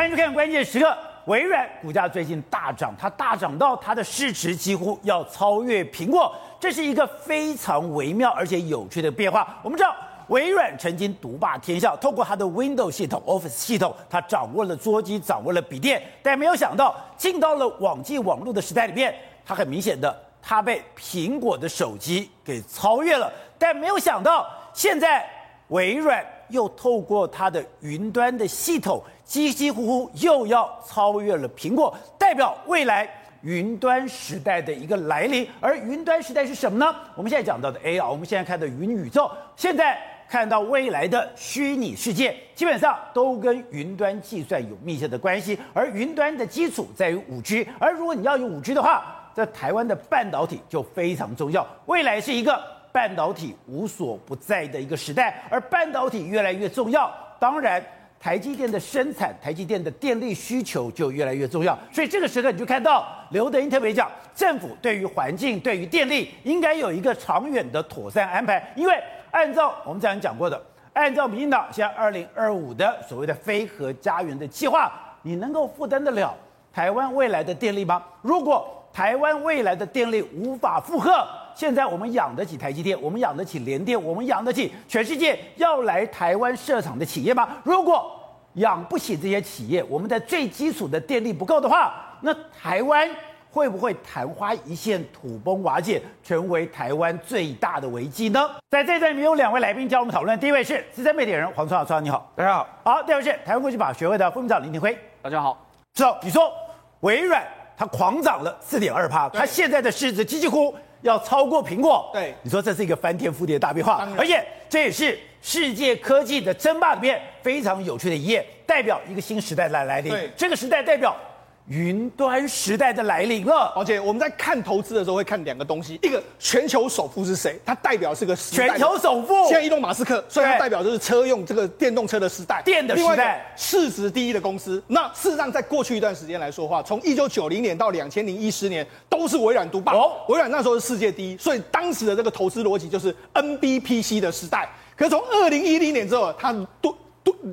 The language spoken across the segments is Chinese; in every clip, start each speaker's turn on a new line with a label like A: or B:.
A: 欢迎收看关键时刻。微软股价最近大涨，它大涨到它的市值几乎要超越苹果，这是一个非常微妙而且有趣的变化。我们知道，微软曾经独霸天下，透过它的 Windows 系统、Office 系统，它掌握了桌机，掌握了笔电，但没有想到进到了网际网络的时代里面，它很明显的，它被苹果的手机给超越了。但没有想到，现在微软。又透过它的云端的系统，几几乎乎又要超越了苹果，代表未来云端时代的一个来临。而云端时代是什么呢？我们现在讲到的 AR，我们现在看的云宇宙，现在看到未来的虚拟世界，基本上都跟云端计算有密切的关系。而云端的基础在于五 G，而如果你要有五 G 的话，在台湾的半导体就非常重要。未来是一个。半导体无所不在的一个时代，而半导体越来越重要，当然台积电的生产、台积电的电力需求就越来越重要。所以这个时刻你就看到刘德英特别讲，政府对于环境、对于电力应该有一个长远的妥善安排，因为按照我们之前讲过的，按照民进党现在二零二五的所谓的非核家园的计划，你能够负担得了。台湾未来的电力吗？如果台湾未来的电力无法负荷，现在我们养得起台积电，我们养得起联电，我们养得起全世界要来台湾设厂的企业吗？如果养不起这些企业，我们在最基础的电力不够的话，那台湾会不会昙花一现、土崩瓦解，成为台湾最大的危机呢？在这段里面有两位来宾教我们讨论，第一位是资深媒体人黄崇尧，你好，
B: 大家好。
A: 好，第二位是台湾国际法学会的副秘书长林廷辉，
B: 大家好。
A: 知道你说微软它狂涨了四点二趴，它现在的市值几乎。要超过苹果，
B: 对，
A: 你说这是一个翻天覆地的大变化，而且这也是世界科技的争霸里面非常有趣的一页，代表一个新时代来来
B: 临。
A: 这个时代代表。云端时代的来临了，
B: 而且我们在看投资的时候会看两个东西，一个全球首富是谁，它代表是个时代。
A: 全球首富，
B: 现在伊隆马斯克，所以它代表就是车用这个电动车的时代，
A: 电的时代，
B: 市值第一的公司。那事实上，在过去一段时间来说的话，从一九九零年到两千零一十年，都是微软独霸。哦，微软那时候是世界第一，所以当时的这个投资逻辑就是 NBPC 的时代。可是从二零一零年之后，它都。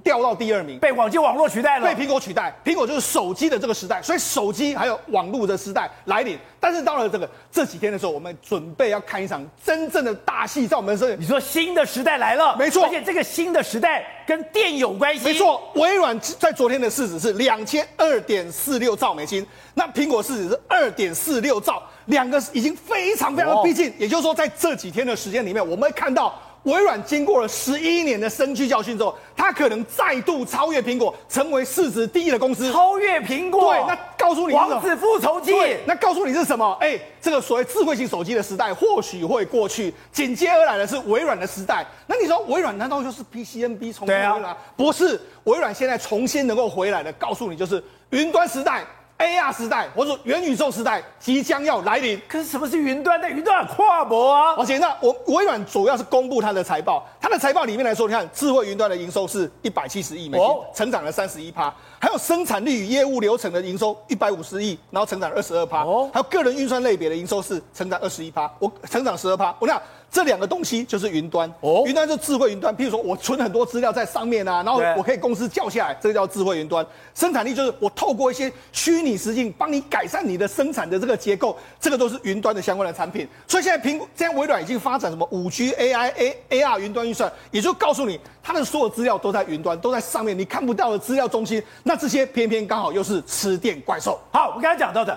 B: 掉到第二名，
A: 被网际网络取代了，
B: 被苹果取代。苹果就是手机的这个时代，所以手机还有网络的时代来临。但是到了这个这几天的时候，我们准备要看一场真正的大戏，在我们这里。
A: 你说新的时代来了，
B: 没错，
A: 而且这个新的时代跟电有关系。
B: 没错，微软在昨天的市值是两千二点四六兆美金，那苹果市值是二点四六兆，两个已经非常非常的逼近。也就是说，在这几天的时间里面，我们会看到。微软经过了十一年的深具教训之后，它可能再度超越苹果，成为市值第一的公司。
A: 超越苹果？
B: 对，那告诉你，
A: 王子复仇记。
B: 对，那告诉你是什么？哎，这个所谓智慧型手机的时代或许会过去，紧接而来的是微软的时代。那你说微软难道就是 PCNB 重新回来？啊、不是，微软现在重新能够回来的，告诉你就是云端时代。AR 时代，或者元宇宙时代即将要来临。
A: 可是什么是云端？那云端很跨博啊！
B: 而且那我微软主要是公布它的财报，它的财报里面来说，你看智慧云端的营收是一百七十亿美金，哦、成长了三十一趴；还有生产力与业务流程的营收一百五十亿，然后成长二十二趴；还有个人运算类别的营收是成长二十一趴，我成长十二趴。我讲。这两个东西就是云端哦，云端就是智慧云端。譬如说我存很多资料在上面啊，然后我可以公司叫下来，这个叫智慧云端。生产力就是我透过一些虚拟实境帮你改善你的生产的这个结构，这个都是云端的相关的产品。所以现在苹果，现在微软已经发展什么五 G AI A AR 云端运算，也就告诉你它的所有资料都在云端，都在上面，你看不到的资料中心。那这些偏偏刚好又是吃电怪兽。
A: 好，我刚才讲到的。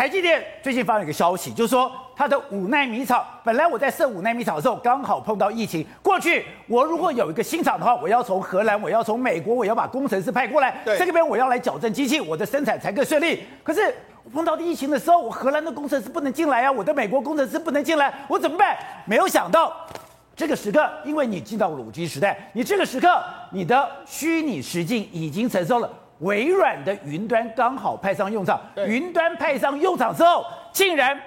A: 台积电最近发了一个消息，就是说它的五纳米厂，本来我在设五纳米厂的时候，刚好碰到疫情。过去我如果有一个新厂的话，我要从荷兰，我要从美国，我要把工程师派过来，这边我要来矫正机器，我的生产才更顺利。可是碰到疫情的时候，我荷兰的工程师不能进来啊，我的美国工程师不能进来，我怎么办？没有想到这个时刻，因为你进到五 G 时代，你这个时刻你的虚拟实境已经承受了。微软的云端刚好派上用场，云端派上用场之后，竟然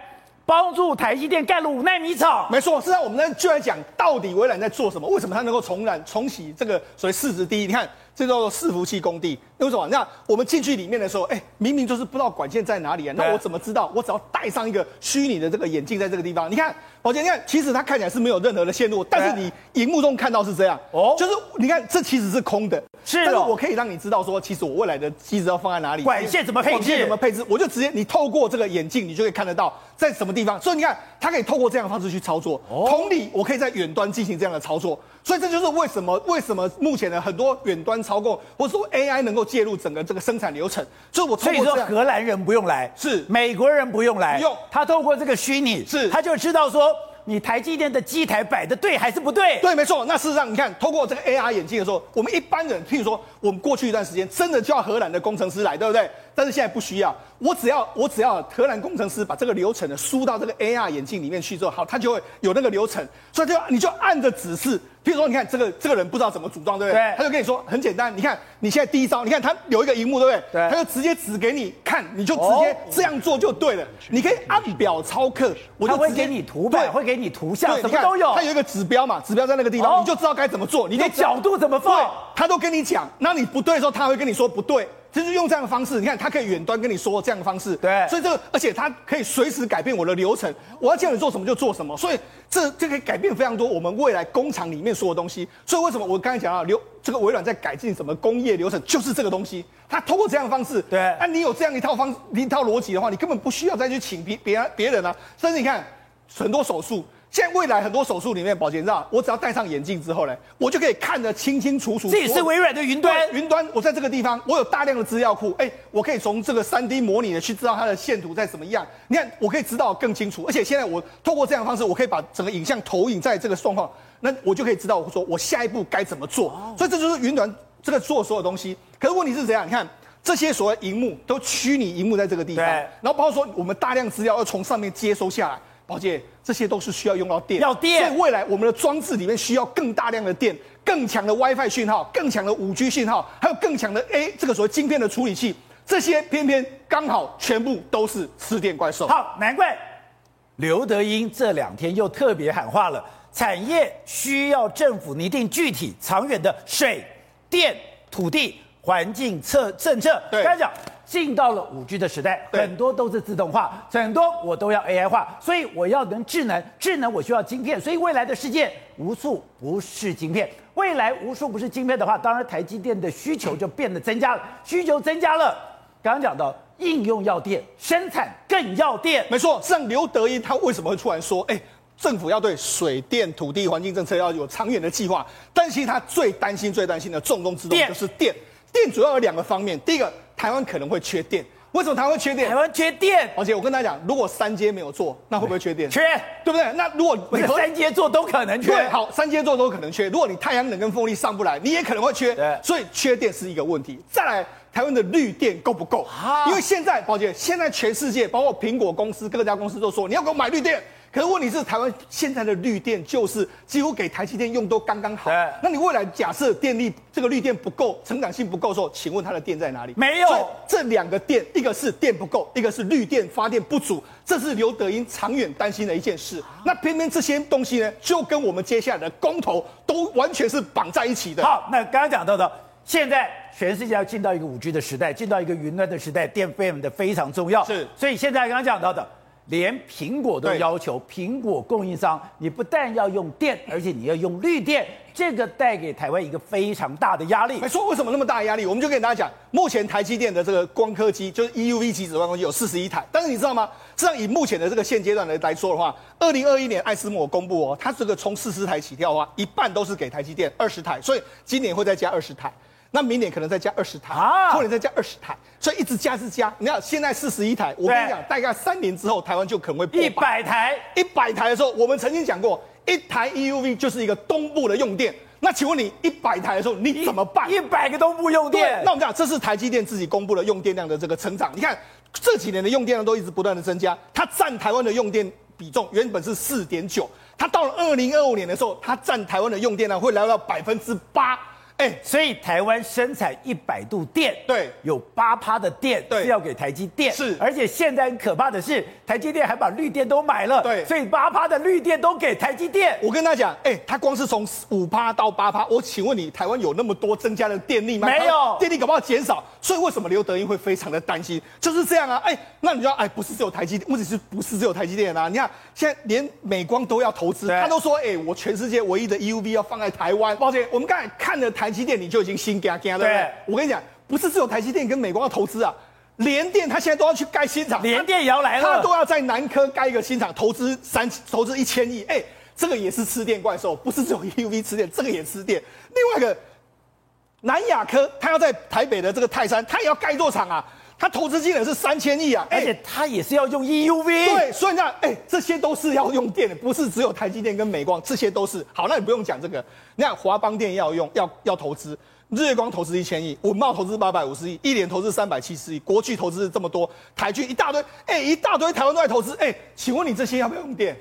A: 帮助台积电盖了五纳米
B: 厂。没错，是在我们呢就来讲，到底微软在做什么？为什么它能够重燃重启这个所谓市值第一？你看这叫做伺服器工地。那为什么？那我们进去里面的时候，哎，明明就是不知道管线在哪里啊，那我怎么知道？我只要戴上一个虚拟的这个眼镜，在这个地方，你看，宝杰，你看，其实它看起来是没有任何的线路，但是你荧幕中看到是这样，哦，就是你看，这其实是空的，是，但是我可以让你知道说，其实我未来的机子要放在哪里，
A: 管线怎么配置，
B: 管线怎么配置，我就直接你透过这个眼镜，你就可以看得到在什么地方。所以你看，它可以透过这样的方式去操作。同理，我可以在远端进行这样的操作。所以这就是为什么为什么目前的很多远端操控，或者说 AI 能够介入整个这个生产流程。所以我
A: 所以说荷兰人不用来，
B: 是
A: 美国人不用来，
B: 不用
A: 他透过这个虚拟，
B: 是
A: 他就知道说你台积电的机台摆的对还是不对。
B: 对，没错。那事实上，你看透过这个 AR 眼镜的时候，我们一般人，譬如说我们过去一段时间真的叫荷兰的工程师来，对不对？但是现在不需要，我只要我只要荷兰工程师把这个流程呢输到这个 AR 眼镜里面去之后，好，他就会有那个流程，所以就你就按着指示。譬如说，你看这个这个人不知道怎么组装，对不对？
A: 对。
B: 他就跟你说很简单，你看你现在第一招，你看他有一个荧幕，对不对？
A: 对。
B: 他就直接指给你看，你就直接这样做就对了。你可以按表操课，我就
A: 会给你图表，会给你图像，什么都有。
B: 他有一个指标嘛，指标在那个地方，你就知道该怎么做。你的
A: 角度怎么放，
B: 他都跟你讲。那你不对的时候，他会跟你说不对。就是用这样的方式，你看，他可以远端跟你说这样的方式，
A: 对，
B: 所以这个，而且他可以随时改变我的流程，我要叫你做什么就做什么，所以这这可以改变非常多我们未来工厂里面所有东西。所以为什么我刚才讲到流这个微软在改进什么工业流程，就是这个东西，它通过这样的方式，
A: 对，
B: 那你有这样一套方一套逻辑的话，你根本不需要再去请别别别人啊，甚至你看很多手术。现在未来很多手术里面，保健照，我只要戴上眼镜之后呢，我就可以看得清清楚楚。
A: 这也是微软的云端。
B: 云端，我在这个地方，我有大量的资料库，哎，我可以从这个 3D 模拟的去知道它的线图在什么样。你看，我可以知道更清楚，而且现在我透过这样的方式，我可以把整个影像投影在这个状况，那我就可以知道我说我下一步该怎么做。所以这就是云端这个做所有东西。可是问题是怎样？你看这些所谓荧幕都虚拟荧幕在这个地方，然后包括说我们大量资料要从上面接收下来。宝杰，这些都是需要用到电，
A: 要电，
B: 所以未来我们的装置里面需要更大量的电，更强的 WiFi 讯号，更强的五 G 讯号，还有更强的 A 这个所谓晶片的处理器，这些偏偏刚好全部都是吃电怪兽。
A: 好，难怪刘德英这两天又特别喊话了，产业需要政府拟定具体长远的水电土地环境策政策。
B: 对，
A: 刚才讲。进到了五 G 的时代，很多都是自动化，很多我都要 AI 化，所以我要能智能，智能我需要晶片，所以未来的世界无处不是晶片。未来无处不是晶片的话，当然台积电的需求就变得增加了，需求增加了。刚刚讲到应用要电，生产更要电，
B: 没错。像刘德英他为什么会突然说，哎，政府要对水电土地环境政策要有长远的计划？但其实他最担心、最担心的重中之重就是电。电主要有两个方面，第一个。台湾可能会缺电，为什么台湾会缺电？
A: 台湾缺电，
B: 而且我跟大家讲，如果三阶没有做，那会不会缺电？
A: 缺，
B: 对不对？那如果
A: 你 三阶做都可能缺。
B: 对，好，三阶做都可能缺。如果你太阳能跟风力上不来，你也可能会缺。
A: 对，
B: 所以缺电是一个问题。再来，台湾的绿电够不够？啊，因为现在，宝姐，现在全世界包括苹果公司各家公司都说，你要给我买绿电。可是问题是，台湾现在的绿电就是几乎给台积电用都刚刚好。那你未来假设电力这个绿电不够，成长性不够的时候，请问它的电在哪里？
A: 没有。
B: 这两个电，一个是电不够，一个是绿电发电不足，这是刘德英长远担心的一件事。那偏偏这些东西呢，就跟我们接下来的公投都完全是绑在一起的。
A: 好，那刚刚讲到的，现在全世界要进到一个五 G 的时代，进到一个云端的时代，电费的非常重要。
B: 是。
A: 所以现在刚刚讲到的。连苹果都要求苹果供应商，你不但要用电，而且你要用绿电，这个带给台湾一个非常大的压力。
B: 没错，为什么那么大的压力？我们就跟大家讲，目前台积电的这个光刻机，就是 EUV 级紫外光机有四十一台，但是你知道吗？实际上以目前的这个现阶段来来说的话，二零二一年艾斯摩公布哦，它这个从四十台起跳的话，一半都是给台积电二十台，所以今年会再加二十台。那明年可能再加二十台，后年再加二十台，所以一直加是加。你看现在四十一台，我跟你讲，大概三年之后台湾就可能会
A: 一百台。
B: 一百台的时候，我们曾经讲过，一台 EUV 就是一个东部的用电。那请问你一百台的时候你怎么办？
A: 一百个东部用电。
B: 那我们讲，这是台积电自己公布的用电量的这个成长。你看这几年的用电量都一直不断的增加，它占台湾的用电比重原本是四点九，它到了二零二五年的时候，它占台湾的用电量会来到百分之八。哎，
A: 所以台湾生产一百度电，
B: 对，
A: 有八趴的电是要给台积电，
B: 是，
A: 而且现在很可怕的是，台积电还把绿电都买了，
B: 对，
A: 所以八趴的绿电都给台积电。
B: 我跟他讲，哎，他光是从五趴到八趴，我请问你，台湾有那么多增加的电力吗？
A: 没有，
B: 电力搞不好减少，所以为什么刘德英会非常的担心？就是这样啊，哎，那你知道，哎，不是只有台积电，问题是不是只有台积电啊？你看现在连美光都要投资，他都说，哎，我全世界唯一的 EUV 要放在台湾。抱歉，我们刚才看了台积电，你就已经心惊惊了。对，我跟你讲，不是只有台积电跟美光要投资啊，联电他现在都要去盖新厂，
A: 联电也要来了，
B: 他都要在南科盖一个新厂，投资三投资一千亿，哎，这个也是吃电怪兽，不是只有 EUV 吃电，这个也吃电。另外一个南亚科，他要在台北的这个泰山，他也要盖一座厂啊。他投资金额是三千亿啊，
A: 而且他也是要用 EUV。
B: 对，所以你看，哎，这些都是要用电的，不是只有台积电跟美光，这些都是。好，那你不用讲这个。你看华邦电要用，要要投资，日月光投资一千亿，稳懋投资八百五十亿，一联投资三百七十亿，国巨投资这么多，台剧一大堆，哎，一大堆台湾都在投资，哎，请问你这些要不要用电？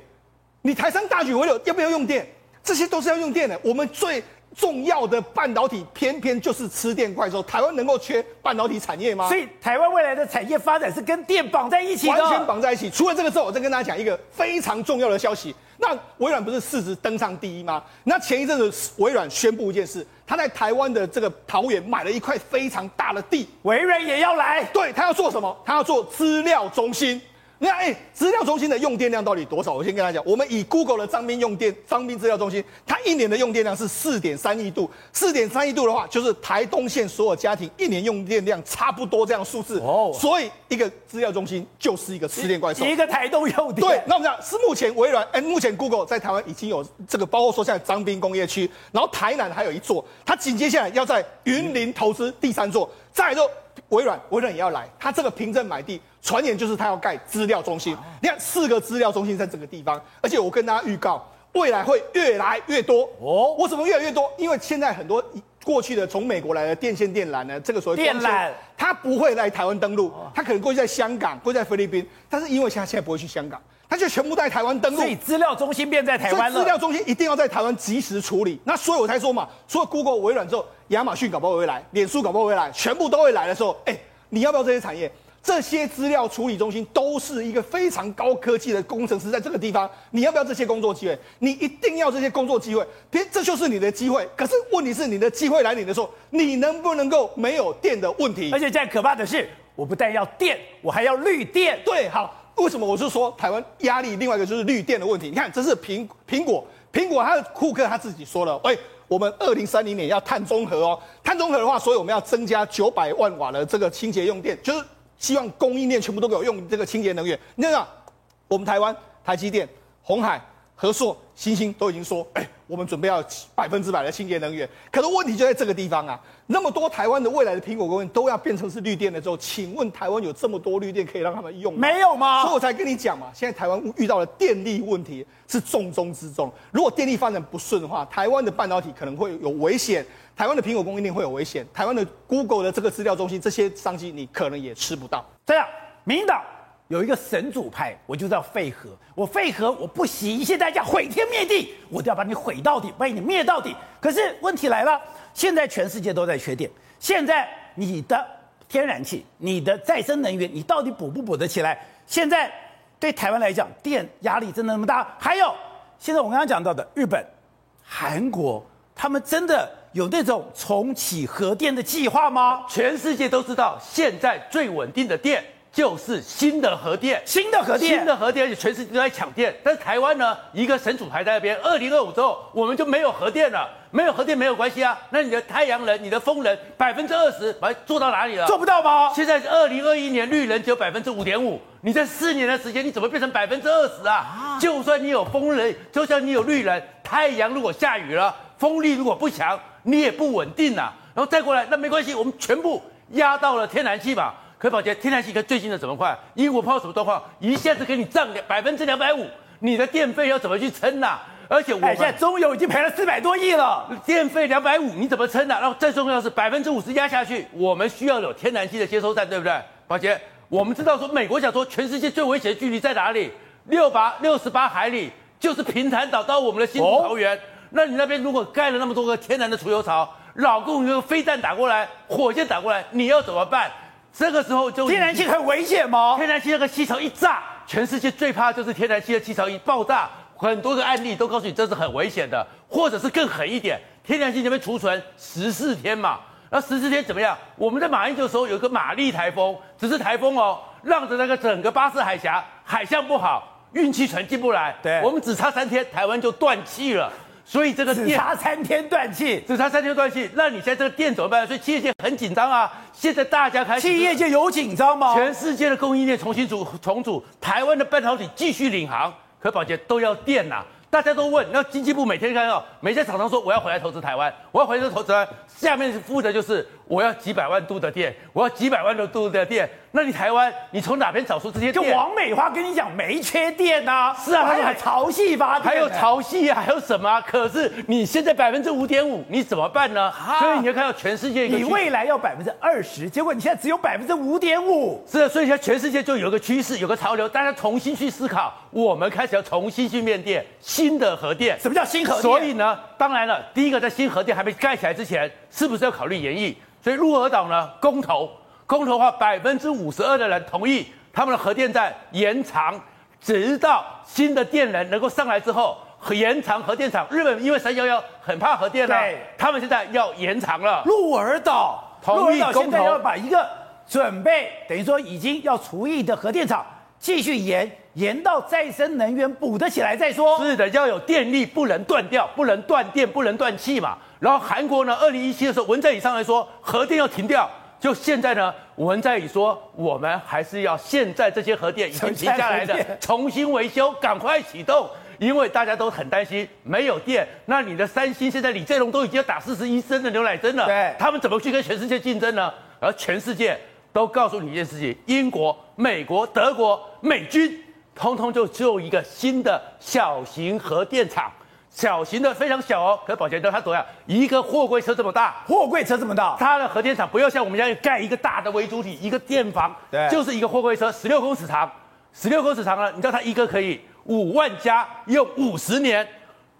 B: 你台商大举回流要不要用电？这些都是要用电的。我们最。重要的半导体偏偏就是吃电怪兽，台湾能够缺半导体产业吗？
A: 所以台湾未来的产业发展是跟电绑在一起的，
B: 完全绑在一起。除了这个之后，我再跟大家讲一个非常重要的消息。那微软不是市值登上第一吗？那前一阵子微软宣布一件事，他在台湾的这个桃园买了一块非常大的地，
A: 微软也要来。
B: 对，他要做什么？他要做资料中心。你看，哎，资料中心的用电量到底多少？我先跟大家讲，我们以 Google 的张斌用电，张斌资料中心，它一年的用电量是四点三亿度，四点三亿度的话，就是台东县所有家庭一年用电量差不多这样数字。哦，所以一个资料中心就是一个吃电怪兽，
A: 一个台东用电。
B: 对，那我们讲是目前微软，哎，目前 Google 在台湾已经有这个，包括说现在张斌工业区，然后台南还有一座，它紧接下来要在云林投资第三座，再来之后。微软，微软也要来，它这个凭证买地，传言就是他要盖资料中心。你看，四个资料中心在这个地方，而且我跟大家预告，未来会越来越多哦。为什么越来越多？因为现在很多过去的从美国来的电线电缆呢，这个所谓
A: 电缆，
B: 它不会来台湾登陆，它可能过去在香港，过去在菲律宾，但是因为现在现在不会去香港。他就全部在台湾登陆，
A: 所以资料中心变在台湾了。
B: 资料中心一定要在台湾及时处理。那所以我才说嘛，除了 Google、微软之后，亚马逊搞不好会来，脸书搞不好会来，全部都会来的时候，哎，你要不要这些产业？这些资料处理中心都是一个非常高科技的工程师，在这个地方，你要不要这些工作机会？你一定要这些工作机会，别这就是你的机会。可是问题是，你的机会来临的时候，你能不能够没有电的问题？
A: 而且现在可怕的是，我不但要电，我还要绿电。
B: 对，好。为什么我是说台湾压力？另外一个就是绿电的问题。你看，这是苹苹果，苹果它的库克他自己说了，哎，我们二零三零年要碳中和哦。碳中和的话，所以我们要增加九百万瓦的这个清洁用电，就是希望供应链全部都给我用这个清洁能源。你看，我们台湾台积电、鸿海、和硕、星星都已经说，哎。我们准备要百分之百的清洁能源，可是问题就在这个地方啊！那么多台湾的未来的苹果供应都要变成是绿电的时候，请问台湾有这么多绿电可以让他们用吗？
A: 没有吗？
B: 所以我才跟你讲嘛，现在台湾遇到的电力问题是重中之重。如果电力发展不顺的话，台湾的半导体可能会有危险，台湾的苹果供应链会有危险，台湾的 Google 的这个资料中心这些商机你可能也吃不到。
A: 这样，民进党。有一个神主派，我就叫废核。我废核，我不惜一切代价毁天灭地，我都要把你毁到底，把你灭到底。可是问题来了，现在全世界都在缺电，现在你的天然气、你的再生能源，你到底补不补得起来？现在对台湾来讲，电压力真的那么大？还有，现在我刚刚讲到的日本、韩国，他们真的有那种重启核电的计划吗？
C: 全世界都知道，现在最稳定的电。就是新的核电，
A: 新的核电，
C: 新的核电，而且全世界都在抢电。但是台湾呢，一个神主牌在那边，二零二五之后我们就没有核电了。没有核电没有关系啊，那你的太阳能、你的风能，百分之二十，把它做到哪里了？
A: 做不到吗？
C: 现在是二零二一年，绿能只有百分之五点五。你在四年的时间，你怎么变成百分之二十啊？啊就算你有风能，就算你有绿能，太阳如果下雨了，风力如果不强，你也不稳定啊。然后再过来，那没关系，我们全部压到了天然气嘛。可宝杰，天然气跟最近的怎么快？英国泡什么状况？一下子给你涨两百分之两百五，你的电费要怎么去撑呐、啊？而且我、哎、
A: 现在中油已经赔了四百多亿了，
C: 电费两百五，你怎么撑呢、啊？然后最重要的是百分之五十压下去，我们需要有天然气的接收站，对不对？宝杰，我们知道说美国想说全世界最危险的距离在哪里？六八六十八海里，就是平潭岛到我们的新竹桃园。哦、那你那边如果盖了那么多个天然的储油槽，老共有飞弹打过来，火箭打过来，你要怎么办？这个时候就
A: 天然气很危险吗？
C: 天然气那个气槽一炸，全世界最怕就是天然气的气槽一爆炸，很多个案例都告诉你这是很危险的，或者是更狠一点，天然气那边储存十四天嘛，那十四天怎么样？我们在马英九的时候有一个玛丽台风，只是台风哦，让着那个整个巴士海峡海象不好，运气船进不来，
A: 对，
C: 我们只差三天，台湾就断气了。所以这个电
A: 只差三天断气，
C: 只差三天断气，那你现在这个电怎么办？所以企业界很紧张啊！现在大家开始，
A: 企业界有紧张吗？
C: 全世界的供应链重新组重组，台湾的半导体继续领航，可宝洁都要电呐、啊。大家都问，那经济部每天看到每家厂商说我要回来投资台湾，我要回来投资台湾，下面负责就是我要几百万度的电，我要几百万的度的电。那你台湾，你从哪边找出这些电？
A: 就王美花跟你讲没缺电啊，
C: 是啊，
A: 还有潮汐发电，
C: 还有潮汐啊，还有什么、啊？可是你现在百分之五点五，你怎么办呢？所以你要看到全世界，
A: 你未来要百分之二十，结果你现在只有百分之五点五。
C: 是啊，所以现在全世界就有个趋势，有个潮流，大家重新去思考，我们开始要重新去面对新的核电。
A: 什么叫新核电？
C: 所以呢，当然了，第一个在新核电还没盖起来之前，是不是要考虑延役？所以鹿儿岛呢，公投。公投的话，百分之五十二的人同意他们的核电站延长，直到新的电能能够上来之后，延长核电厂。日本因为三幺幺很怕核电了，对，他们现在要延长了。
A: 鹿儿岛
C: 同意公投，
A: 现在要把一个准备等于说已经要除役的核电厂继续延，延到再生能源补得起来再说。
C: 是的，要有电力，不能断掉，不能断电，不能断气嘛。然后韩国呢，二零一七的时候，文在寅上来说核电要停掉。就现在呢，文在寅说，我们还是要现在这些核电已经停下来的重新维修，赶快启动，因为大家都很担心没有电。那你的三星现在李在镕都已经要打四十一针的牛奶针了，
A: 对，
C: 他们怎么去跟全世界竞争呢？而全世界都告诉你一件事情：英国、美国、德国、美军，通通就只有一个新的小型核电厂。小型的非常小哦，可是宝洁知道它多大？一个货柜车这么大，
A: 货柜车这么大，
C: 它的核电厂不要像我们家盖一个大的微主体，一个电房，
A: 对，
C: 就是一个货柜车，十六公尺长，十六公尺长了，你知道它一个可以五万家用五十年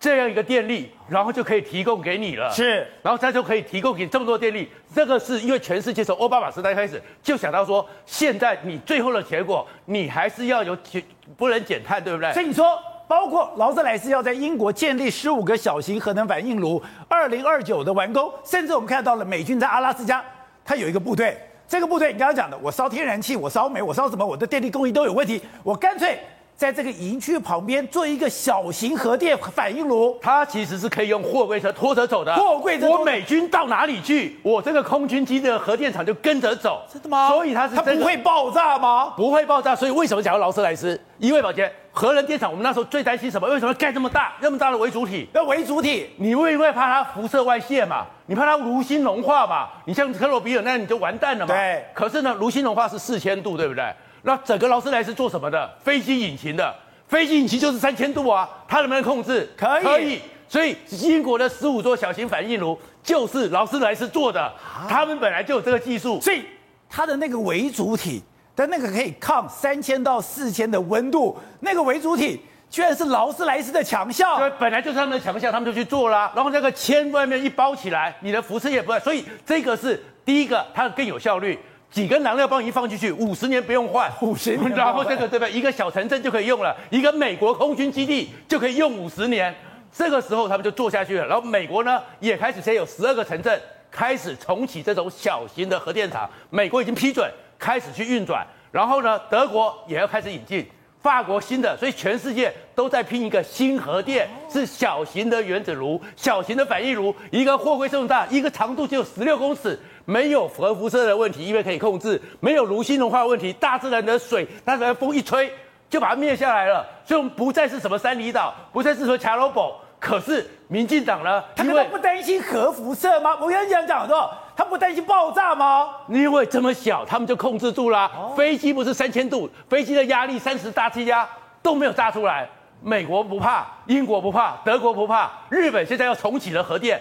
C: 这样一个电力，然后就可以提供给你了，
A: 是，
C: 然后它就可以提供给你这么多电力，这个是因为全世界从奥巴马时代开始就想到说，现在你最后的结果，你还是要有减，不能减碳，对不对？
A: 所以你说。包括劳斯莱斯要在英国建立十五个小型核能反应炉，二零二九的完工。甚至我们看到了美军在阿拉斯加，它有一个部队。这个部队你刚刚讲的，我烧天然气，我烧煤，我烧什么，我的电力供应都有问题。我干脆在这个营区旁边做一个小型核电反应炉，
C: 它其实是可以用货柜车拖着走的。
A: 货柜车，
C: 我美军到哪里去，我这个空军机的核电厂就跟着走。
A: 真的吗？
C: 所以它是、这个、
A: 它不会爆炸吗？
C: 不会爆炸。所以为什么讲劳斯莱斯？因为宝洁。核能电厂，我们那时候最担心什么？为什么盖这么大、那么大的为主体？
A: 那为主体，
C: 你会不会怕它辐射外泄嘛？你怕它炉心融化嘛？你像科罗比尔那样你就完蛋了嘛？
A: 对。
C: 可是呢，炉心融化是四千度，对不对？那整个劳斯莱斯做什么的？飞机引擎的，飞机引擎就是三千度啊，它能不能控制？
A: 可以。
C: 可以。所以英国的十五座小型反应炉就是劳斯莱斯做的，啊、他们本来就有这个技术，
A: 所以它的那个为主体。但那个可以抗三千到四千的温度，那个为主体居然是劳斯莱斯的强项。
C: 对，本来就是他们的强项，他们就去做啦。然后那个铅外面一包起来，你的辐射也不会。所以这个是第一个，它更有效率。几根燃料棒一放进去，五十年不用换，
A: 五十年。
C: 然后这个对不对？一个小城镇就可以用了，一个美国空军基地就可以用五十年。这个时候他们就做下去了。然后美国呢也开始，现在有十二个城镇开始重启这种小型的核电厂，美国已经批准。开始去运转，然后呢，德国也要开始引进，法国新的，所以全世界都在拼一个新核电，是小型的原子炉、小型的反应炉，一个货柜这么大，一个长度只有十六公尺，没有核辐射的问题，因为可以控制，没有炉心融化的问题，大自然的水，大自然风一吹就把它灭下来了，所以我们不再是什么三里岛，不再是说卡罗堡。可是民进党呢？
A: 他们不担心核辐射吗？我跟你讲讲说，他不担心爆炸吗？
C: 因为这么小，他们就控制住了。哦、飞机不是三千度，飞机的压力三十大气压都没有炸出来。美国不怕，英国不怕，德国不怕，日本现在要重启了核电。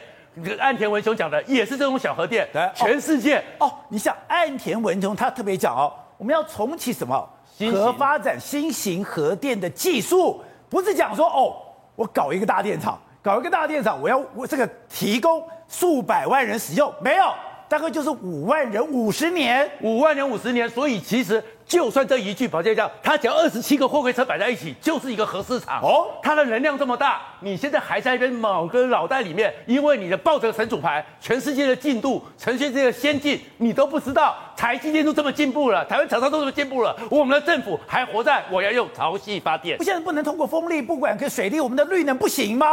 C: 岸田文雄讲的也是这种小核电。对全世界
A: 哦，哦，你想岸田文雄他特别讲哦，我们要重启什么？核发展新型核电的技术，不是讲说哦。我搞一个大电厂，搞一个大电厂，我要我这个提供数百万人使用，没有，大概就是五万人五十年，
C: 五万人五十年。所以其实就算这一具保健药，它只要二十七个货柜车摆在一起，就是一个核市场哦。它的能量这么大，你现在还在跟某个脑袋里面，因为你的抱着神主牌，全世界的进度，全世界的先进，你都不知道。台积电都这么进步了，台湾厂商都这么进步了，我们的政府还活在我要用潮汐发电。
A: 不，现在不能通过风力，不管跟水力，我们的绿能不行吗？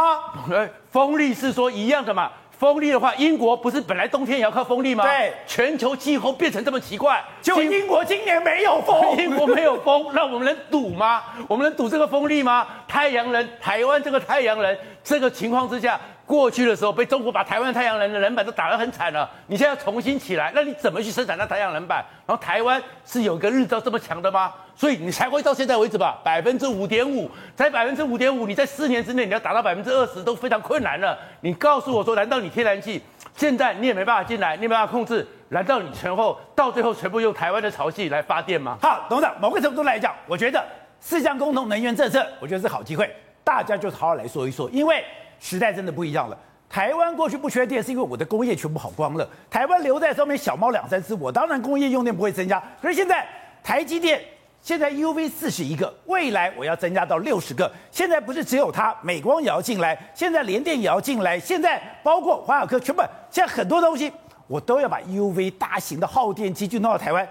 C: 哎，风力是说一样的嘛。风力的话，英国不是本来冬天也要靠风力吗？
A: 对，
C: 全球气候变成这么奇怪，
A: 就英国今年没有风，
C: 英国没有风，那我们能赌吗？我们能赌这个风力吗？太阳能，台湾这个太阳能，这个情况之下。过去的时候被中国把台湾太阳能的人板都打得很惨了，你现在要重新起来，那你怎么去生产那太阳能板？然后台湾是有个日照这么强的吗？所以你才会到现在为止吧，百分之五点五，才百分之五点五，你在四年之内你要达到百分之二十都非常困难了。你告诉我说，难道你天然气现在你也没办法进来，你没办法控制？难道你全后到最后全部用台湾的潮汐来发电吗？
A: 好，董事长，某个程度来讲，我觉得四项共同能源政策，我觉得是好机会，大家就好好来说一说，因为。时代真的不一样了。台湾过去不缺电，是因为我的工业全部跑光了。台湾留在上面小猫两三只，我当然工业用电不会增加。可是现在台积电现在 UV 四十一个，未来我要增加到六十个。现在不是只有它，美光也要进来，现在联电也要进来，现在包括华亚科，全部现在很多东西我都要把 UV 大型的耗电机就弄到台湾。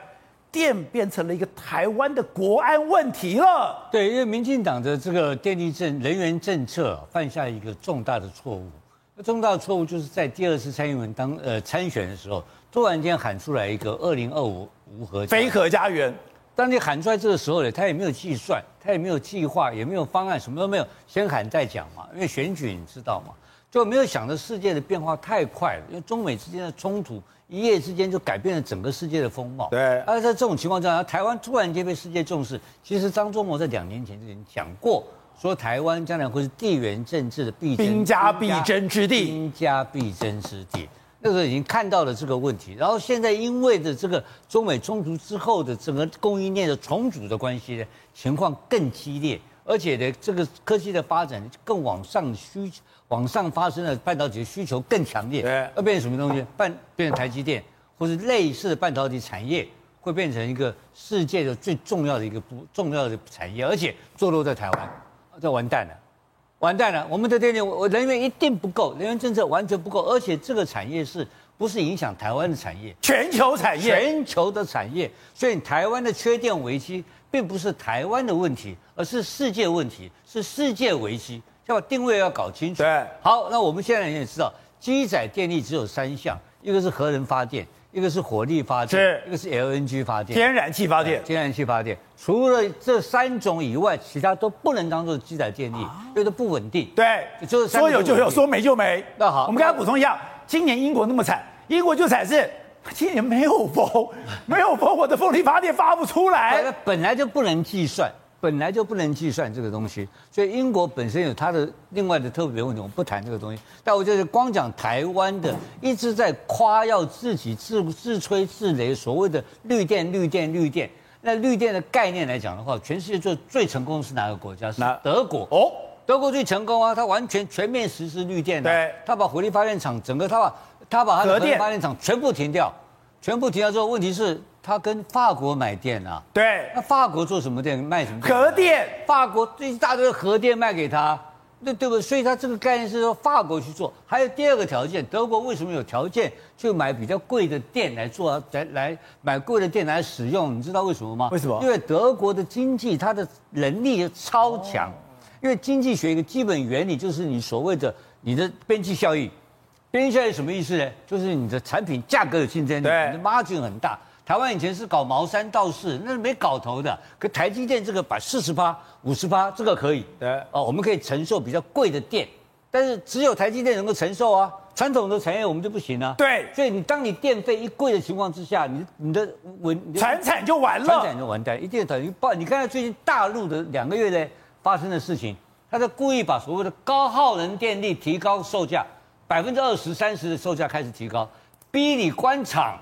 A: 电变成了一个台湾的国安问题了。
D: 对，因为民进党的这个电力政能源政策犯下一个重大的错误。那重大的错误就是在第二次蔡英文当呃参选的时候，突然间喊出来一个二零二五无核
A: 非核家园。
D: 当你喊出来这个时候呢，他也没有计算，他也没有计划，也没有方案，什么都没有，先喊再讲嘛。因为选举你知道嘛，就没有想到世界的变化太快了，因为中美之间的冲突。一夜之间就改变了整个世界的风貌。
A: 对，
D: 而在这种情况之下，台湾突然间被世界重视。其实张忠谋在两年前就已经讲过，说台湾将来会是地缘政治的必争
A: 兵家必争之地。
D: 兵家必争之地，那个时候已经看到了这个问题。然后现在因为的这个中美冲突之后的整个供应链的重组的关系呢，情况更激烈，而且呢，这个科技的发展更往上需求。往上发生的半导体的需求更强烈，对，要变成什么东西？半变成台积电，或是类似的半导体产业，会变成一个世界的最重要的一个不重要的产业，而且坐落在台湾，这完蛋了，完蛋了！我们的电力，我人员一定不够，人员政策完全不够，而且这个产业是不是影响台湾的产业？
A: 全球产业，
D: 全球的产业。所以台湾的缺电危机，并不是台湾的问题，而是世界问题，是世界危机。要把定位要搞清楚。
A: 对，
D: 好，那我们现在也知道，机载电力只有三项，一个是核能发电，一个是火力发电，
A: 是
D: 一个是 LNG 发电，
A: 天然气发电。
D: 天然气发电，除了这三种以外，其他都不能当做机载电力，啊、因为都不稳定。
A: 对，就是说有就有，说没就没。
D: 那好，
A: 我们刚才补充一下，今年英国那么惨，英国就惨是今年没有风，没有风，我的风力发电发不出
D: 来。本来就不能计算。本来就不能计算这个东西，所以英国本身有它的另外的特别问题，我们不谈这个东西。但我就是光讲台湾的一直在夸耀自己自自吹自擂，所谓的绿电、绿电、绿电。那绿电的概念来讲的话，全世界最最成功的是哪个国家？是德国哦，德国最成功啊，它完全全面实施绿电的。
A: 对，
D: 它把火力发电厂整个，它把它把他的核电发电厂全部停掉，全部停掉之后，问题是。他跟法国买电啊？
A: 对，
D: 那法国做什么电？卖什么电？
A: 核电。
D: 法国这一大堆核电卖给他，那对不对？所以他这个概念是说法国去做。还有第二个条件，德国为什么有条件去买比较贵的电来做，来来买贵的电来使用？你知道为什么吗？
A: 为什么？
D: 因为德国的经济它的能力超强。因为经济学一个基本原理就是你所谓的你的边际效益。边际效益什么意思呢？就是你的产品价格有竞争力，你的 margin 很大。台湾以前是搞毛三到四，那是没搞头的。可台积电这个把四十趴、五十趴，这个可以。
A: 对，
D: 哦，我们可以承受比较贵的电，但是只有台积电能够承受啊，传统的产业我们就不行啊。
A: 对，
D: 所以你当你电费一贵的情况之下，你你的稳
A: 产产就完了，
D: 产产就完蛋，一定等于爆。你看看最近大陆的两个月呢发生的事情，他在故意把所谓的高耗能电力提高售价百分之二十、三十的售价开始提高，逼你关厂。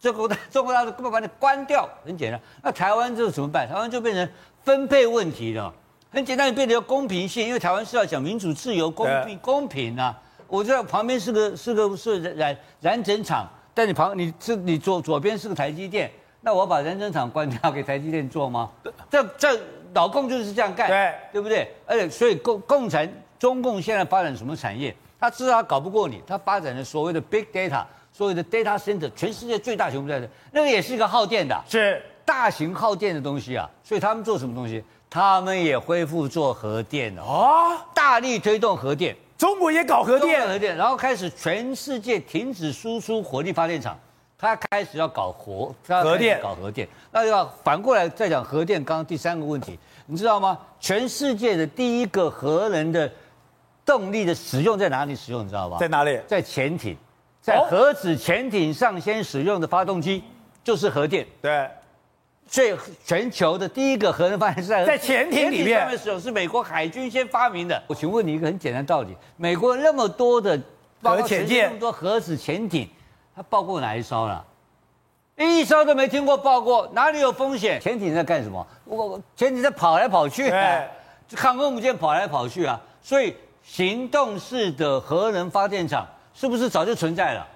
D: 中国大中国大陆根本把你关掉，很简单。那台湾这怎么办？台湾就变成分配问题了。很简单，你变得要公平性，因为台湾是要讲民主、自由、公平、公平啊。我知道旁边是个是个是染染整厂，但你旁你是你左左边是个台积电，那我把染整厂关掉给台积电做吗？这这老共就是这样干，
A: 对
D: 对不对？而且所以共共产中共现在发展什么产业？他知道他搞不过你，他发展的所谓的 big data，所谓的 data center，全世界最大全部在这，那个也是一个耗电的，
A: 是
D: 大型耗电的东西啊。所以他们做什么东西？他们也恢复做核电了哦，大力推动核电。
A: 中国也搞核电，
D: 核电，然后开始全世界停止输出火力发电厂，他开始要搞核
A: 核电，
D: 搞核电。那就要反过来再讲核电。刚刚第三个问题，你知道吗？全世界的第一个核能的。动力的使用在哪里使用？你知道吧？
A: 在哪里？
D: 在潜艇，在核子潜艇上先使用的发动机就是核电。
A: 对，
D: 所以全球的第一个核能发电是在
A: 在潜艇里面
D: 使用，是美国海军先发明的。我请问你一个很简单道理：美国那么多的
A: 核潜艇，
D: 那么多核子潜艇，它爆过哪一艘了？一艘都没听过爆过，哪里有风险？潜艇在干什么？我潜艇在跑来跑去，对，航空母舰跑来跑去啊，所以。行动式的核能发电厂是不是早就存在了？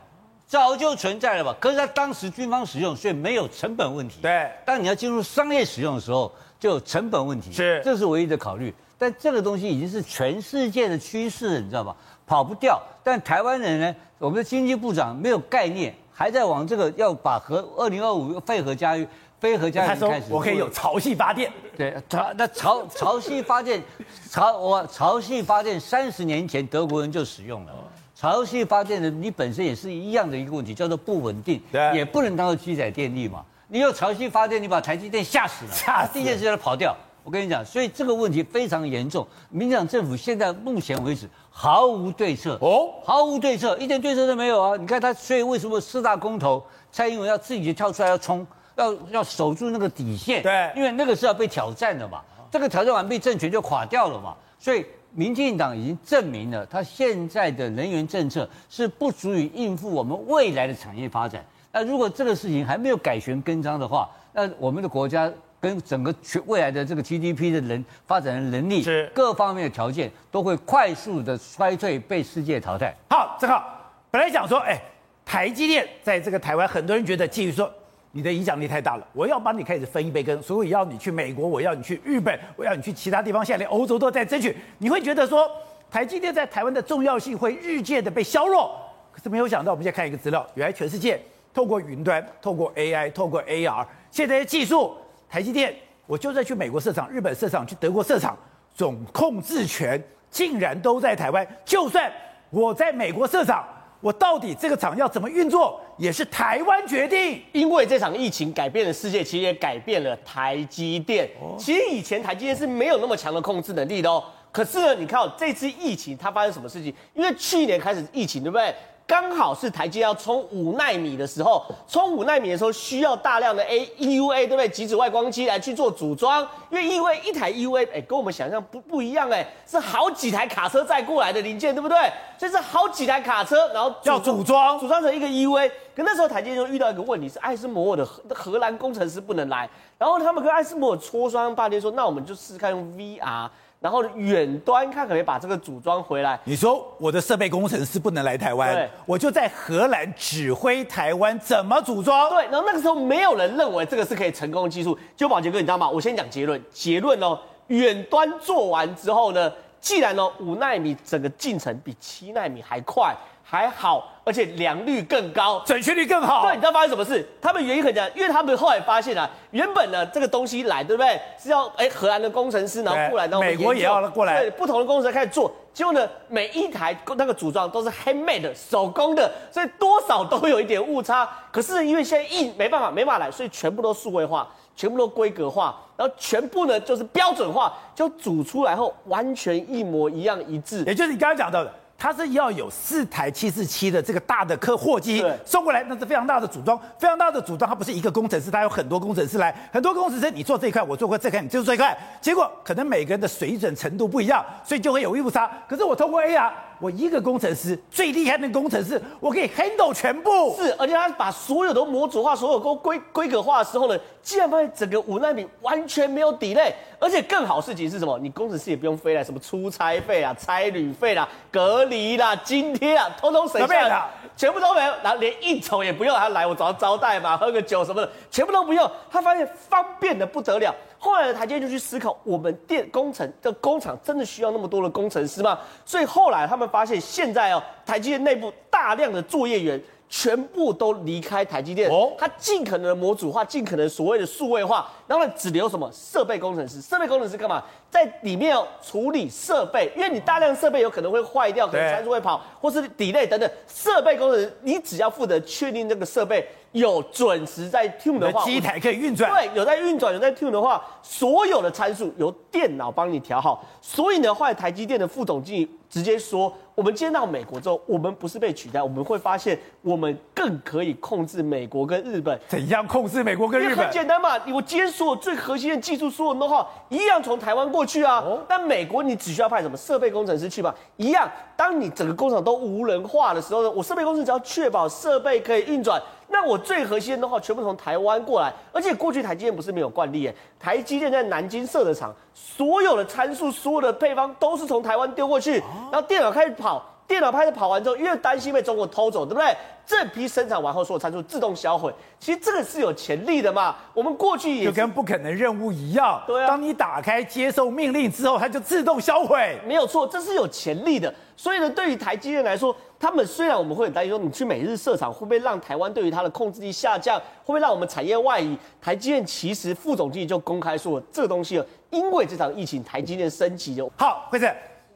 D: 早就存在了吧？可是它当时军方使用，所以没有成本问题。
A: 对，
D: 当你要进入商业使用的时候，就有成本问题。
A: 是，
D: 这是唯一的考虑。但这个东西已经是全世界的趋势了，你知道吗？跑不掉。但台湾人呢？我们的经济部长没有概念，还在往这个要把核二零二五废核家园。非核家园开始，
A: 我可以有潮汐发电。
D: 对，潮那潮潮汐发电，潮我潮汐发电三十年前德国人就使用了。潮汐发电的你本身也是一样的一个问题，叫做不稳定，
A: 对，
D: 也不能当做基载电力嘛。你有潮汐发电，你把台积电吓死了，
A: 吓死，
D: 第一件事要跑掉。我跟你讲，所以这个问题非常严重。民进党政府现在目前为止毫无对策哦，毫无对策，一点对策都没有啊。你看他，所以为什么四大公投，蔡英文要自己跳出来要冲？要要守住那个底线，
A: 对，
D: 因为那个是要被挑战的嘛。这个挑战完毕，政权就垮掉了嘛。所以，民进党已经证明了，他现在的能源政策是不足以应付我们未来的产业发展。那如果这个事情还没有改弦更张的话，那我们的国家跟整个全未来的这个 GDP 的人发展的能力，
A: 是各
D: 方面的条件都会快速的衰退，被世界淘汰。
A: 好，正好本来想说，哎，台积电在这个台湾，很多人觉得继续说。你的影响力太大了，我要帮你开始分一杯羹，所以要你去美国，我要你去日本，我要你去其他地方，现在连欧洲都在争取。你会觉得说，台积电在台湾的重要性会日渐的被削弱。可是没有想到，我们现在看一个资料，原来全世界透过云端、透过 AI、透过 AR，现在的技术，台积电，我就算去美国设厂、日本设厂、去德国设厂，总控制权竟然都在台湾。就算我在美国设厂。我到底这个厂要怎么运作，也是台湾决定。
E: 因为这场疫情改变了世界，其实也改变了台积电。其实以前台积电是没有那么强的控制能力的哦。可是呢，你看哦，这次疫情它发生什么事情？因为去年开始疫情，对不对？刚好是台积要冲五纳米的时候，冲五纳米的时候需要大量的 A EUA 对不对？极紫外光机来去做组装，因为 EUA 一台 EUA 哎，跟我们想象不不一样哎，是好几台卡车载过来的零件，对不对？所以是好几台卡车，然后
A: 要组装，
E: 组装成一个 EUA。可那时候台积就遇到一个问题，是艾斯摩尔的荷荷兰工程师不能来，然后他们跟艾斯摩尔磋商半天，说那我们就试试看用 VR。然后远端看可以把这个组装回来。
A: 你说我的设备工程师不能来台
E: 湾，
A: 我就在荷兰指挥台湾怎么组装。
E: 对，然后那个时候没有人认为这个是可以成功的技术。就宝杰哥，你知道吗？我先讲结论。结论哦，远端做完之后呢，既然呢五纳米整个进程比七纳米还快。还好，而且良率更高，
A: 准确率更好。
E: 对，你知道发生什么事？他们原因很简单，因为他们后来发现啊，原本呢这个东西来，对不对？是要哎荷兰的工程师，然后过来，然后
A: 美国也要过来，
E: 对，不同的工程师开始做。结果呢，每一台那个组装都是 handmade 手工的，所以多少都有一点误差。可是因为现在印没办法，没办法来，所以全部都数位化，全部都规格化，然后全部呢就是标准化，就煮出来后完全一模一样一致。
A: 也就是你刚刚讲到的。它是要有四台七四七的这个大的客货机送过来，那是非常大的组装，非常大的组装。它不是一个工程师，它有很多工程师来，很多工程师，你做这一块，我做过这块，你做这一块，结果可能每个人的水准程度不一样，所以就会有误差。可是我通过 AR，我一个工程师最厉害的工程师，我可以 handle 全部。
E: 是，而且他把所有的模组化、所有都规规格化的时候呢，竟然发现整个五纳米完全没有 delay，而且更好事情是什么？你工程师也不用飞来，什么出差费啊、差旅费啦、隔离啦、津贴啊，通通省下来，全部都没有，然后连应酬也不用，他来我找他招待嘛，喝个酒什么的，全部都不用。他发现方便的不得了。后来的台积电就去思考，我们电工程的工厂真的需要那么多的工程师吗？所以后来他们发现，现在哦，台积电内部大量的作业员。全部都离开台积电，哦，他尽可能的模组化，尽可能所谓的数位化，然后呢，只留什么设备工程师？设备工程师干嘛？在里面哦处理设备，因为你大量设备有可能会坏掉，可能参数会跑，或是 delay 等等。设备工程师，你只要负责确定这个设备有准时在 tune 的话，
A: 机台可以运转，
E: 对，有在运转，有在 tune 的话，所有的参数由电脑帮你调好。所以呢，后来台积电的副总经理直接说。我们今天到美国之后，我们不是被取代，我们会发现我们更可以控制美国跟日本。
A: 怎样控制美国跟日本？
E: 很简单嘛，我今天所有最核心的技术，所有的话一样从台湾过去啊。但美国你只需要派什么设备工程师去嘛，一样。当你整个工厂都无人化的时候呢，我设备工程师只要确保设备可以运转。那我最核心的话，全部从台湾过来，而且过去台积电不是没有惯例耶，台积电在南京设的厂，所有的参数、所有的配方都是从台湾丢过去，然后电脑开始跑，电脑拍子跑完之后，因为担心被中国偷走，对不对？这批生产完后，所有参数自动销毁，其实这个是有潜力的嘛。我们过去也
A: 就跟不可能任务一样，
E: 对啊，
A: 当你打开接受命令之后，它就自动销毁，
E: 没有错，这是有潜力的。所以呢，对于台积电来说，他们虽然我们会很担心说，你去美日设厂会不会让台湾对于它的控制力下降，会不会让我们产业外移？台积电其实副总经理就公开说，这个东西因为这场疫情，台积电升级了。
A: 好，惠子，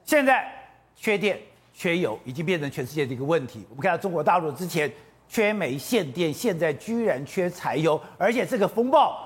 A: 现在缺电、缺油已经变成全世界的一个问题。我们看到中国大陆之前缺煤限电，现在居然缺柴油，而且这个风暴。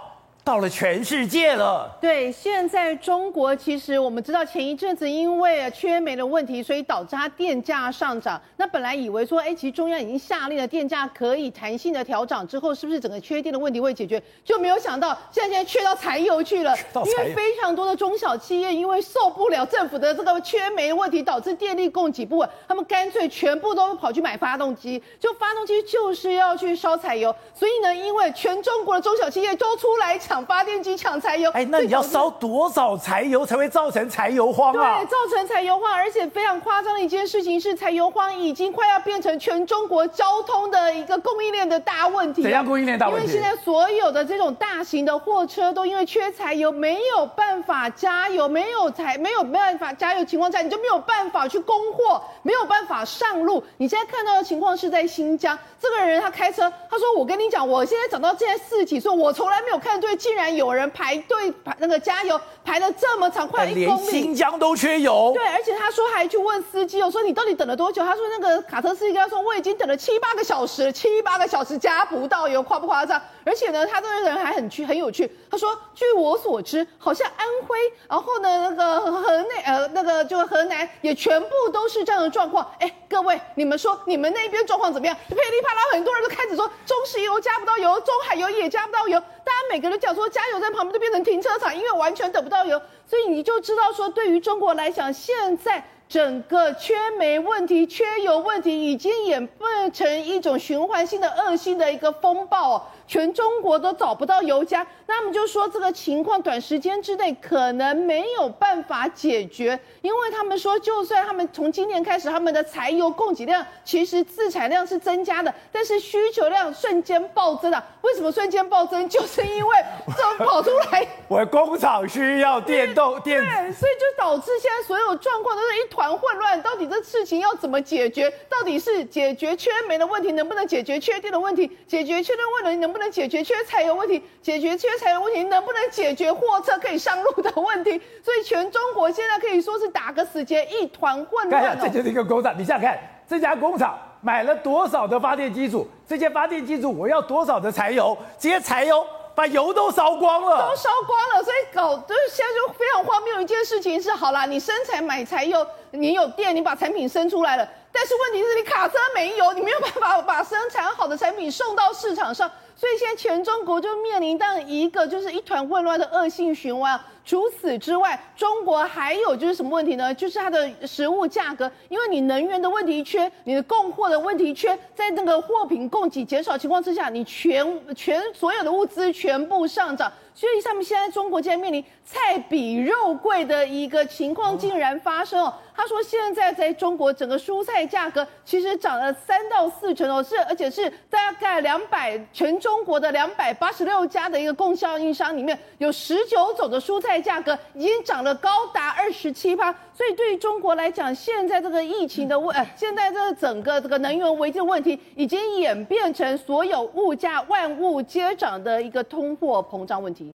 A: 到了全世界了。
F: 对，现在中国其实我们知道，前一阵子因为缺煤的问题，所以导致它电价上涨。那本来以为说，哎，其实中央已经下令了，电价可以弹性的调整，之后是不是整个缺电的问题会解决？就没有想到，现在现在缺到柴油去了。因为非常多的中小企业因为受不了政府的这个缺煤的问题，导致电力 供给不稳，他们干脆全部都跑去买发动机，就发动机就是要去烧柴油。所以呢，因为全中国的中小企业都出来。抢发电机、抢柴油，
A: 哎，那你要烧多少柴油才会造成柴油荒啊？
F: 对，造成柴油荒，而且非常夸张的一件事情是，柴油荒已经快要变成全中国交通的一个供应链的大问题。
A: 怎样供应链大问题？
F: 因为现在所有的这种大型的货车都因为缺柴油，没有办法加油，没有柴，没有办法加油情况下，你就没有办法去供货，没有办法上路。你现在看到的情况是在新疆，这个人他开车，他说：“我跟你讲，我现在长到现在四十几岁，我从来没有看对。”竟然有人排队排那个加油排了这么长，快一公里，
A: 连新疆都缺油。
F: 对，而且他说还去问司机，哦说你到底等了多久？他说那个卡车司机跟他说我已经等了七八个小时，七八个小时加不到油，夸不夸张？而且呢，他这个人还很趣，很有趣。他说，据我所知，好像安徽，然后呢那个河内呃那个就河南也全部都是这样的状况。哎，各位你们说你们那边状况怎么样？噼里啪啦，很多人都开始说中石油加不到油，中海油也加不到油，大家每个人讲说加油站旁边都变成停车场，因为完全等不到油，所以你就知道说，对于中国来讲，现在。整个缺煤问题、缺油问题已经演变成一种循环性的恶性的一个风暴哦，全中国都找不到油加，那他们就说这个情况短时间之内可能没有办法解决，因为他们说，就算他们从今年开始，他们的柴油供给量其实自产量是增加的，但是需求量瞬间暴增啊！为什么瞬间暴增？就是因为这跑出来，
A: 我工厂需要电动电，
F: 对，所以就导致现在所有状况都是一团。团混乱，到底这事情要怎么解决？到底是解决缺煤的问题，能不能解决缺电的问题？解决缺电问题，能不能解决缺柴油问题？解决缺柴油问题，能不能解决货车可以上路的问题？所以全中国现在可以说是打个死结，一团混乱。
A: 看，这就是一个工厂。你想想看，这家工厂买了多少的发电机组？这些发电机组我要多少的柴油？这些柴油。把油都烧光了，
F: 都烧光了，所以搞就是现在就非常荒谬一件事情是，好啦，你生产买柴油，你有电，你把产品生出来了，但是问题是你卡车没油，你没有办法把生产好的产品送到市场上。所以现在全中国就面临到一个就是一团混乱的恶性循环。除此之外，中国还有就是什么问题呢？就是它的食物价格，因为你能源的问题缺，你的供货的问题缺，在那个货品供给减少情况之下，你全全所有的物资全部上涨。所以，他们现在中国竟然面临菜比肉贵的一个情况，竟然发生哦。他说，现在在中国整个蔬菜价格其实涨了三到四成哦，是而且是大概两百全中国的两百八十六家的一个供销应商里面，有十九种的蔬菜价格已经涨了高达二十七趴。所以，对于中国来讲，现在这个疫情的问，现在这个整个这个能源危机的问题，已经演变成所有物价万物皆涨的一个通货膨胀问题。